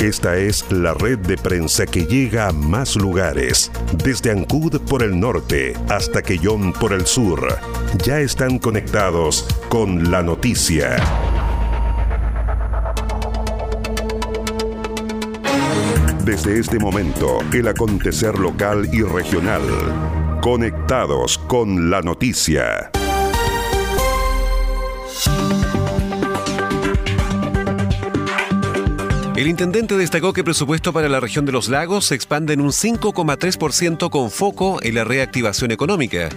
Esta es la red de prensa que llega a más lugares, desde Ancud por el norte hasta Quellón por el sur. Ya están conectados con la noticia. Desde este momento, el acontecer local y regional. Conectados con la noticia. El intendente destacó que el presupuesto para la región de los lagos se expande en un 5,3% con foco en la reactivación económica.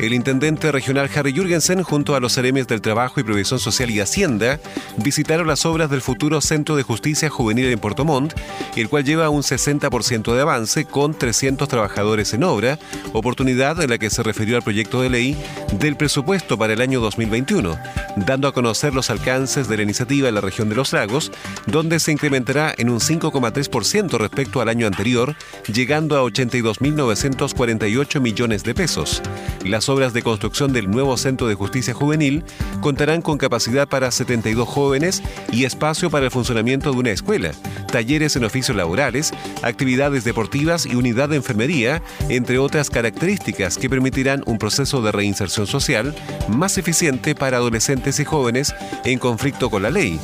El intendente regional Harry Jürgensen, junto a los seremes del Trabajo y Previsión Social y Hacienda, visitaron las obras del futuro Centro de Justicia Juvenil en Puerto Montt, el cual lleva un 60% de avance con 300 trabajadores en obra, oportunidad en la que se refirió al proyecto de ley del presupuesto para el año 2021, dando a conocer los alcances de la iniciativa en la región de los lagos, donde se en un 5,3% respecto al año anterior, llegando a 82.948 millones de pesos. Las obras de construcción del nuevo Centro de Justicia Juvenil contarán con capacidad para 72 jóvenes y espacio para el funcionamiento de una escuela, talleres en oficios laborales, actividades deportivas y unidad de enfermería, entre otras características que permitirán un proceso de reinserción social más eficiente para adolescentes y jóvenes en conflicto con la ley.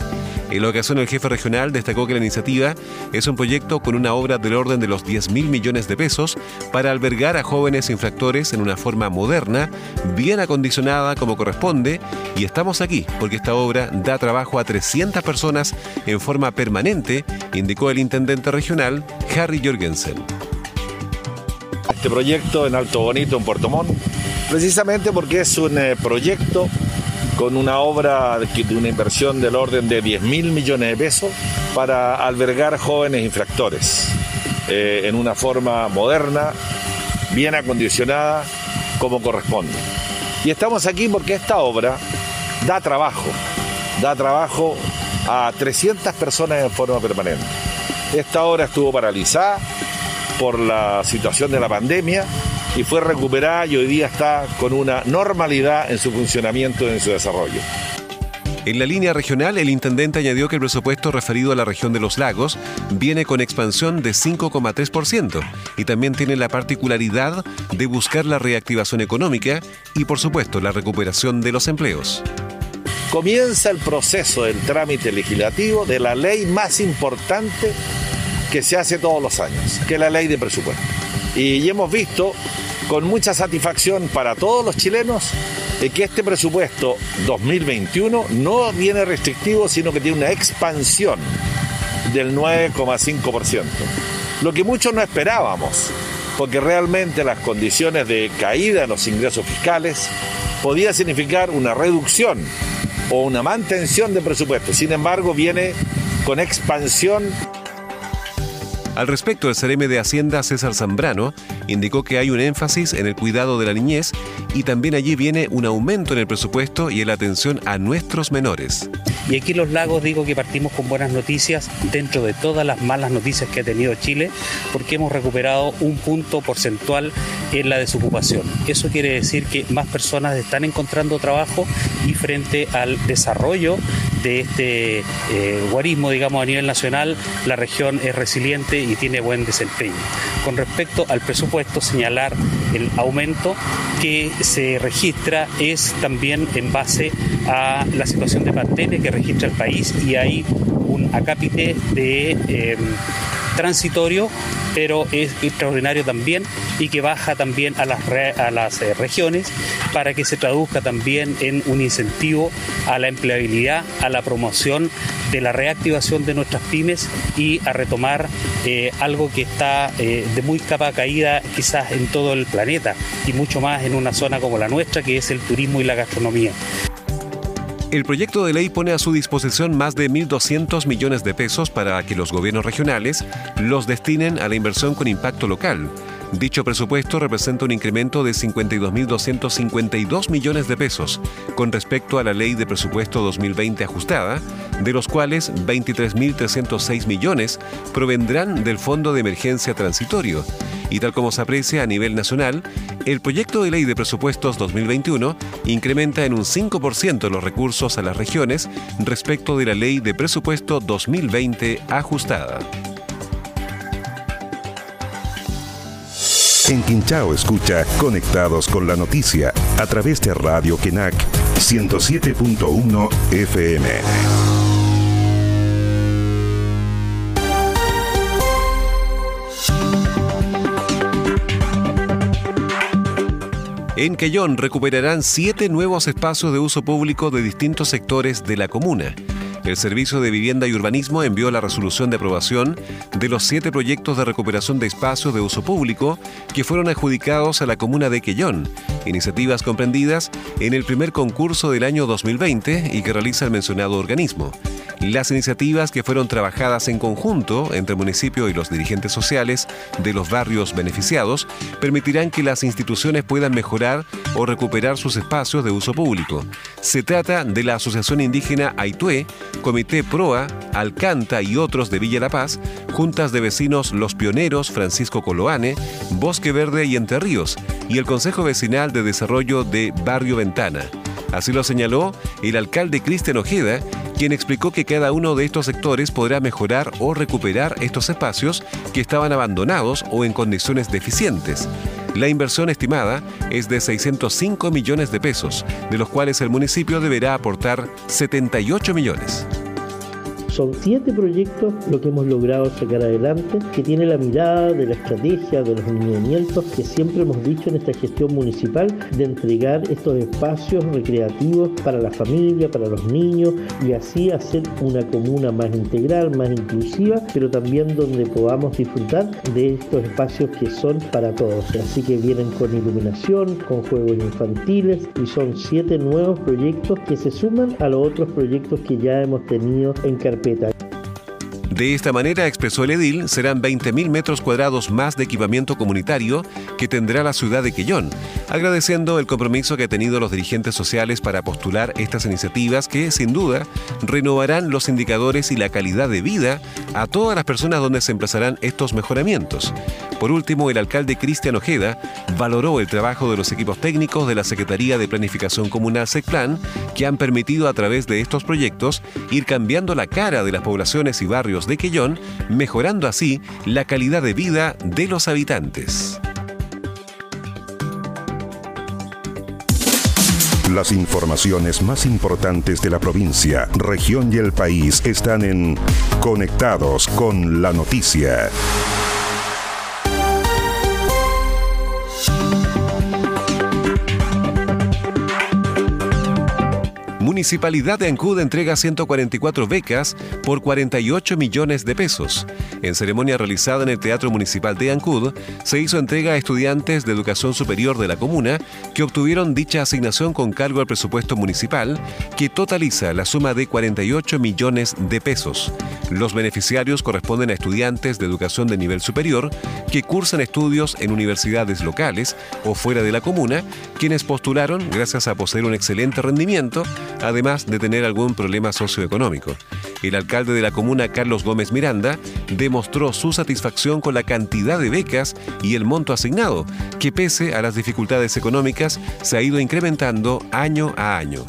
En la ocasión, el jefe regional destacó que la iniciativa es un proyecto con una obra del orden de los 10 mil millones de pesos para albergar a jóvenes infractores en una forma moderna, bien acondicionada como corresponde, y estamos aquí porque esta obra da trabajo a 300 personas en forma permanente, indicó el intendente regional Harry Jorgensen. Este proyecto en Alto Bonito, en Puerto Montt, precisamente porque es un eh, proyecto con una obra de una inversión del orden de 10 mil millones de pesos para albergar jóvenes infractores eh, en una forma moderna, bien acondicionada, como corresponde. Y estamos aquí porque esta obra da trabajo, da trabajo a 300 personas en forma permanente. Esta obra estuvo paralizada por la situación de la pandemia y fue recuperada y hoy día está con una normalidad en su funcionamiento y en su desarrollo. En la línea regional, el intendente añadió que el presupuesto referido a la región de los lagos viene con expansión de 5,3% y también tiene la particularidad de buscar la reactivación económica y, por supuesto, la recuperación de los empleos. Comienza el proceso del trámite legislativo de la ley más importante que se hace todos los años, que es la ley de presupuesto. Y hemos visto con mucha satisfacción para todos los chilenos que este presupuesto 2021 no viene restrictivo, sino que tiene una expansión del 9,5%. Lo que muchos no esperábamos, porque realmente las condiciones de caída en los ingresos fiscales podía significar una reducción o una mantención de presupuesto. Sin embargo, viene con expansión al respecto, el CRM de Hacienda César Zambrano indicó que hay un énfasis en el cuidado de la niñez y también allí viene un aumento en el presupuesto y en la atención a nuestros menores. Y aquí los lagos digo que partimos con buenas noticias dentro de todas las malas noticias que ha tenido Chile, porque hemos recuperado un punto porcentual en la desocupación. Eso quiere decir que más personas están encontrando trabajo y frente al desarrollo de este eh, guarismo, digamos, a nivel nacional, la región es resiliente y tiene buen desempeño. Con respecto al presupuesto, señalar el aumento que se registra es también en base a la situación de pandemia que registra el país y hay un acápite de em, transitorio, pero es extraordinario también y que baja también a las, a las eh, regiones para que se traduzca también en un incentivo a la empleabilidad, a la promoción de la reactivación de nuestras pymes y a retomar eh, algo que está eh, de muy capa caída quizás en todo el planeta y mucho más en una zona como la nuestra que es el turismo y la gastronomía. El proyecto de ley pone a su disposición más de 1.200 millones de pesos para que los gobiernos regionales los destinen a la inversión con impacto local, Dicho presupuesto representa un incremento de 52.252 millones de pesos con respecto a la ley de presupuesto 2020 ajustada, de los cuales 23.306 millones provendrán del Fondo de Emergencia Transitorio. Y tal como se aprecia a nivel nacional, el proyecto de ley de presupuestos 2021 incrementa en un 5% los recursos a las regiones respecto de la ley de presupuesto 2020 ajustada. En Quinchao escucha Conectados con la Noticia a través de Radio Kenac 107.1 FM. En Quellón recuperarán siete nuevos espacios de uso público de distintos sectores de la comuna. El Servicio de Vivienda y Urbanismo envió la resolución de aprobación de los siete proyectos de recuperación de espacios de uso público que fueron adjudicados a la comuna de Quellón, iniciativas comprendidas en el primer concurso del año 2020 y que realiza el mencionado organismo. Las iniciativas que fueron trabajadas en conjunto entre el municipio y los dirigentes sociales de los barrios beneficiados permitirán que las instituciones puedan mejorar o recuperar sus espacios de uso público. Se trata de la Asociación Indígena Aitué, Comité Proa, Alcanta y otros de Villa La Paz, Juntas de Vecinos Los Pioneros, Francisco Coloane, Bosque Verde y Entre Ríos, y el Consejo Vecinal de Desarrollo de Barrio Ventana. Así lo señaló el alcalde Cristian Ojeda, quien explicó que cada uno de estos sectores podrá mejorar o recuperar estos espacios que estaban abandonados o en condiciones deficientes. La inversión estimada es de 605 millones de pesos, de los cuales el municipio deberá aportar 78 millones. Son siete proyectos lo que hemos logrado sacar adelante, que tiene la mirada de la estrategia, de los lineamientos que siempre hemos dicho en esta gestión municipal, de entregar estos espacios recreativos para la familia, para los niños y así hacer una comuna más integral, más inclusiva, pero también donde podamos disfrutar de estos espacios que son para todos. Así que vienen con iluminación, con juegos infantiles y son siete nuevos proyectos que se suman a los otros proyectos que ya hemos tenido en carpeta pay. De esta manera, expresó el edil, serán 20.000 metros cuadrados más de equipamiento comunitario que tendrá la ciudad de Quellón, agradeciendo el compromiso que han tenido los dirigentes sociales para postular estas iniciativas que, sin duda, renovarán los indicadores y la calidad de vida a todas las personas donde se emplazarán estos mejoramientos. Por último, el alcalde Cristian Ojeda valoró el trabajo de los equipos técnicos de la Secretaría de Planificación Comunal SECPLAN, que han permitido a través de estos proyectos ir cambiando la cara de las poblaciones y barrios de Quellón, mejorando así la calidad de vida de los habitantes. Las informaciones más importantes de la provincia, región y el país están en Conectados con la Noticia. Municipalidad de Ancud entrega 144 becas por 48 millones de pesos. En ceremonia realizada en el Teatro Municipal de Ancud, se hizo entrega a estudiantes de educación superior de la comuna que obtuvieron dicha asignación con cargo al presupuesto municipal, que totaliza la suma de 48 millones de pesos. Los beneficiarios corresponden a estudiantes de educación de nivel superior que cursan estudios en universidades locales o fuera de la comuna, quienes postularon gracias a poseer un excelente rendimiento, además de tener algún problema socioeconómico. El alcalde de la comuna, Carlos Gómez Miranda, demostró su satisfacción con la cantidad de becas y el monto asignado, que pese a las dificultades económicas se ha ido incrementando año a año.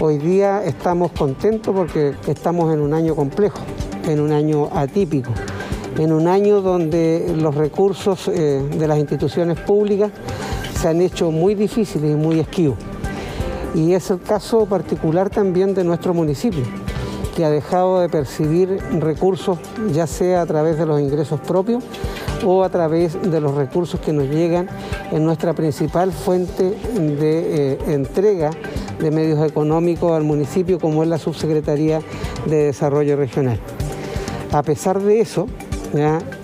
Hoy día estamos contentos porque estamos en un año complejo, en un año atípico, en un año donde los recursos eh, de las instituciones públicas se han hecho muy difíciles y muy esquivos. Y es el caso particular también de nuestro municipio, que ha dejado de percibir recursos ya sea a través de los ingresos propios o a través de los recursos que nos llegan en nuestra principal fuente de eh, entrega de medios económicos al municipio, como es la Subsecretaría de Desarrollo Regional. A pesar de eso,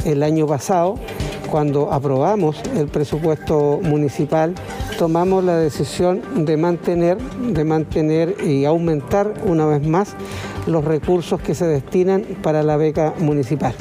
el año pasado, cuando aprobamos el presupuesto municipal, tomamos la decisión de mantener, de mantener y aumentar una vez más los recursos que se destinan para la beca municipal.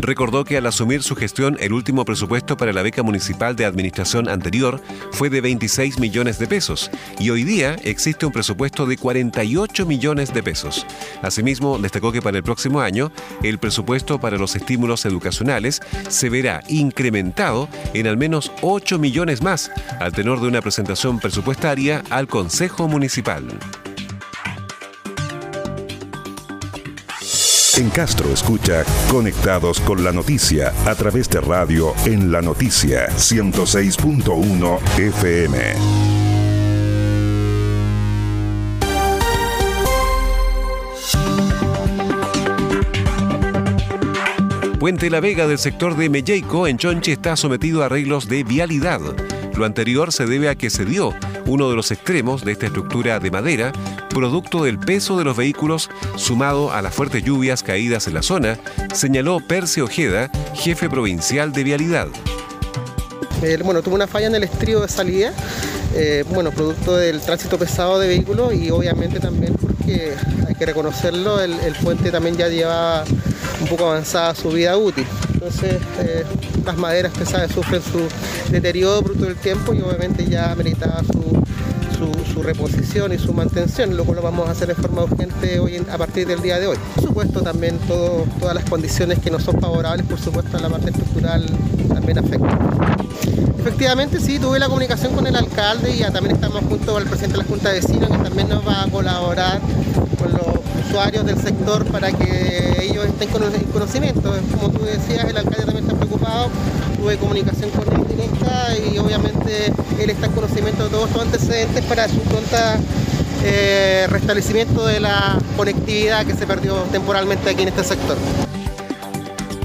Recordó que al asumir su gestión el último presupuesto para la beca municipal de administración anterior fue de 26 millones de pesos y hoy día existe un presupuesto de 48 millones de pesos. Asimismo, destacó que para el próximo año el presupuesto para los estímulos educacionales se verá incrementado en al menos 8 millones más al tenor de una presentación presupuestaria al Consejo Municipal. En Castro escucha Conectados con la Noticia a través de radio en la noticia 106.1 FM. Puente La Vega del sector de Melleico en Chonchi está sometido a arreglos de vialidad. Lo anterior se debe a que se dio uno de los extremos de esta estructura de madera, producto del peso de los vehículos sumado a las fuertes lluvias caídas en la zona, señaló Percy Ojeda, jefe provincial de Vialidad. Bueno, tuvo una falla en el estrío de salida, eh, bueno, producto del tránsito pesado de vehículos y obviamente también porque hay que reconocerlo, el, puente también ya lleva un poco avanzada su vida útil. Entonces, eh, las maderas pesadas sufren su deterioro producto del tiempo y obviamente ya meritaba su, su, reposición y su mantención, lo cual lo vamos a hacer de forma urgente hoy a partir del día de hoy. Por supuesto, también todas las condiciones que no son favorables, por supuesto, a la parte estructural también afectan. Efectivamente, sí, tuve la comunicación con el alcalde y también estamos junto el presidente de la Junta de Vecinos, que también nos va a colaborar con los usuarios del sector para que con el conocimiento. Como tú decías, el alcalde también está preocupado, tuve comunicación con él directa y obviamente él está en conocimiento de todos estos antecedentes para su pronta eh, restablecimiento de la conectividad que se perdió temporalmente aquí en este sector.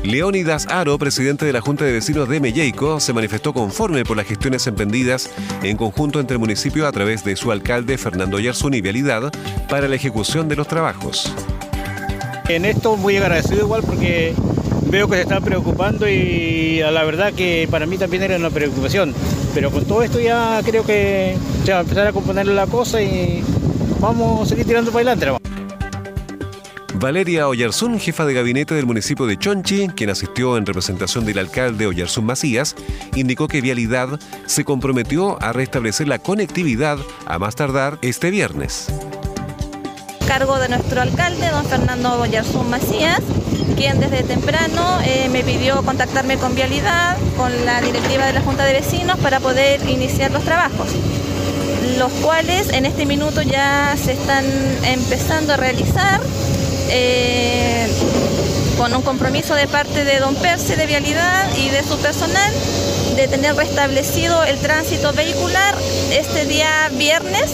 Leónidas Aro, presidente de la Junta de Vecinos de Melleico, se manifestó conforme por las gestiones emprendidas en conjunto entre el municipio a través de su alcalde Fernando Yarzún y Vialidad para la ejecución de los trabajos. En esto muy agradecido igual porque veo que se están preocupando y a la verdad que para mí también era una preocupación. Pero con todo esto ya creo que se va a empezar a componer la cosa y vamos a seguir tirando para adelante. Valeria Oyarzún, jefa de gabinete del municipio de Chonchi, quien asistió en representación del alcalde Oyarzún Macías, indicó que Vialidad se comprometió a restablecer la conectividad a más tardar este viernes. Cargo de nuestro alcalde, don Fernando Oyarzún Macías, quien desde temprano eh, me pidió contactarme con Vialidad, con la directiva de la Junta de Vecinos, para poder iniciar los trabajos los cuales en este minuto ya se están empezando a realizar eh, con un compromiso de parte de don Percy de Vialidad y de su personal de tener restablecido el tránsito vehicular este día viernes,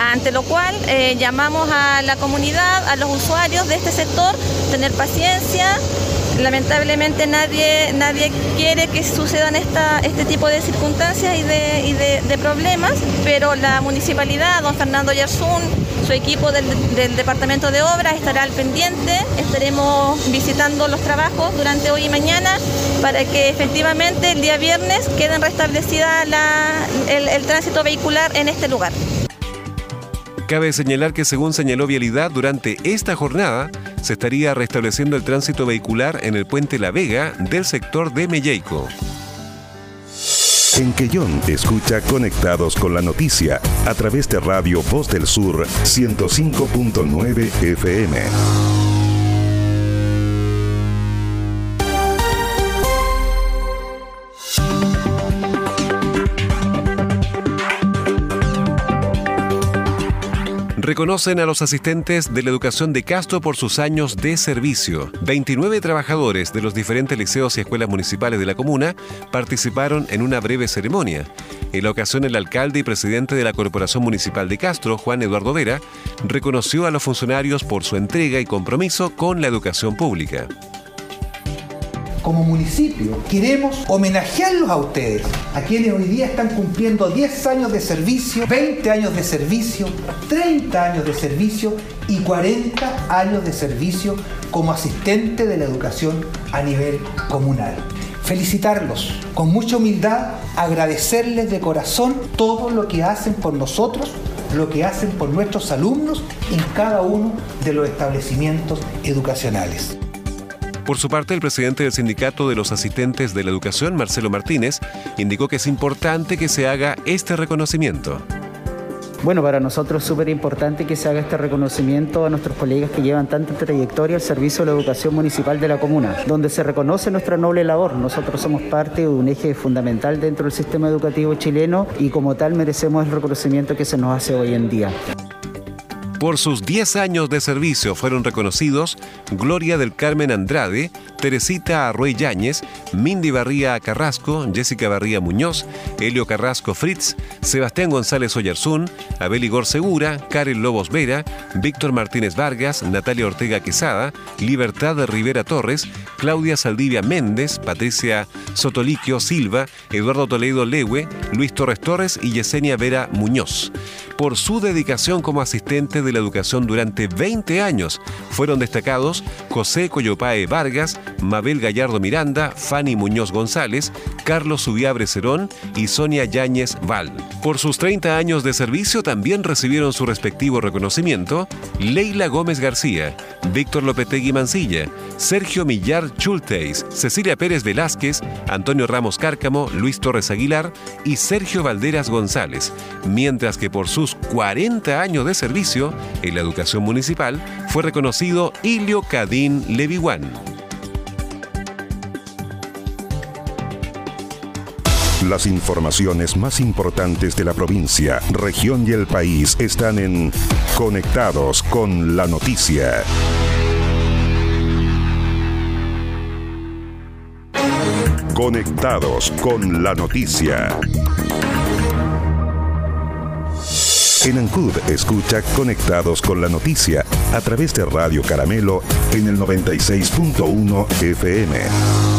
ante lo cual eh, llamamos a la comunidad, a los usuarios de este sector, tener paciencia, lamentablemente nadie, nadie quiere que sucedan esta, este tipo de circunstancias y, de, problemas, pero la municipalidad, don Fernando Yarzún, su equipo del, Departamento de Obras estará al pendiente, estaremos visitando los trabajos durante hoy y mañana para que efectivamente el día viernes queden restablecida el, el tránsito vehicular en este lugar. Cabe señalar que según señaló Vialidad, durante esta jornada se estaría restableciendo el tránsito vehicular en el puente La Vega del sector de Melleico. En Quellón escucha Conectados con la Noticia a través de Radio Voz del Sur 105.9 FM. Reconocen a los asistentes de la educación de Castro por sus años de servicio. 29 trabajadores de los diferentes liceos y escuelas municipales de la comuna participaron en una breve ceremonia. En la ocasión, el alcalde y presidente de la Corporación Municipal de Castro, Juan Eduardo Vera, reconoció a los funcionarios por su entrega y compromiso con la educación pública como municipio queremos homenajearlos a ustedes, a quienes hoy día están cumpliendo 10 años de servicio, 20 años de servicio, 30 años de servicio y 40 años de servicio como asistente de la educación a nivel comunal. Felicitarlos con mucha humildad, agradecerles de corazón todo lo que hacen por nosotros lo que hacen por nuestros alumnos en cada uno de los establecimientos educacionales. Por su parte, el presidente del Sindicato de los Asistentes de la Educación, Marcelo Martínez, indicó que es importante que se haga este reconocimiento. Bueno, para nosotros es súper importante que se haga este reconocimiento a nuestros colegas que llevan tanta trayectoria al servicio de la educación municipal de la comuna, donde se reconoce nuestra noble labor. Nosotros somos parte de un eje fundamental dentro del sistema educativo chileno y como tal merecemos el reconocimiento que se nos hace hoy en día. Por sus 10 años de servicio fueron reconocidos Gloria del Carmen Andrade, Teresita Arruey Yáñez, Mindy Barría Carrasco, Jessica Barría Muñoz, Helio Carrasco Fritz, Sebastián González Oyarzún, Abel Igor Segura, Karen Lobos Vera, Víctor Martínez Vargas, Natalia Ortega Quesada, Libertad Rivera Torres, Claudia Saldivia Méndez, Patricia Sotoliquio Silva, Eduardo Toledo Lewe, Luis Torres Torres y Yesenia Vera Muñoz. Por su dedicación como asistente de la educación durante 20 años, fueron destacados José Coyopae Vargas, Mabel Gallardo Miranda, Fanny Muñoz González, Carlos Subiabre Cerón y Sonia Yáñez Val. Por sus 30 años de servicio también recibieron su respectivo reconocimiento Leila Gómez García, Víctor Lopetegui Mancilla, Sergio Millar Chulteis, Cecilia Pérez Velázquez, Antonio Ramos Cárcamo, Luis Torres Aguilar y Sergio Valderas González, mientras que por sus 40 años de servicio en la educación municipal fue reconocido Ilio Cadín Leviwan. Las informaciones más importantes de la provincia, región y el país están en Conectados con la Noticia. Conectados con la Noticia. En Ancud escucha Conectados con la Noticia a través de Radio Caramelo en el 96.1 FM.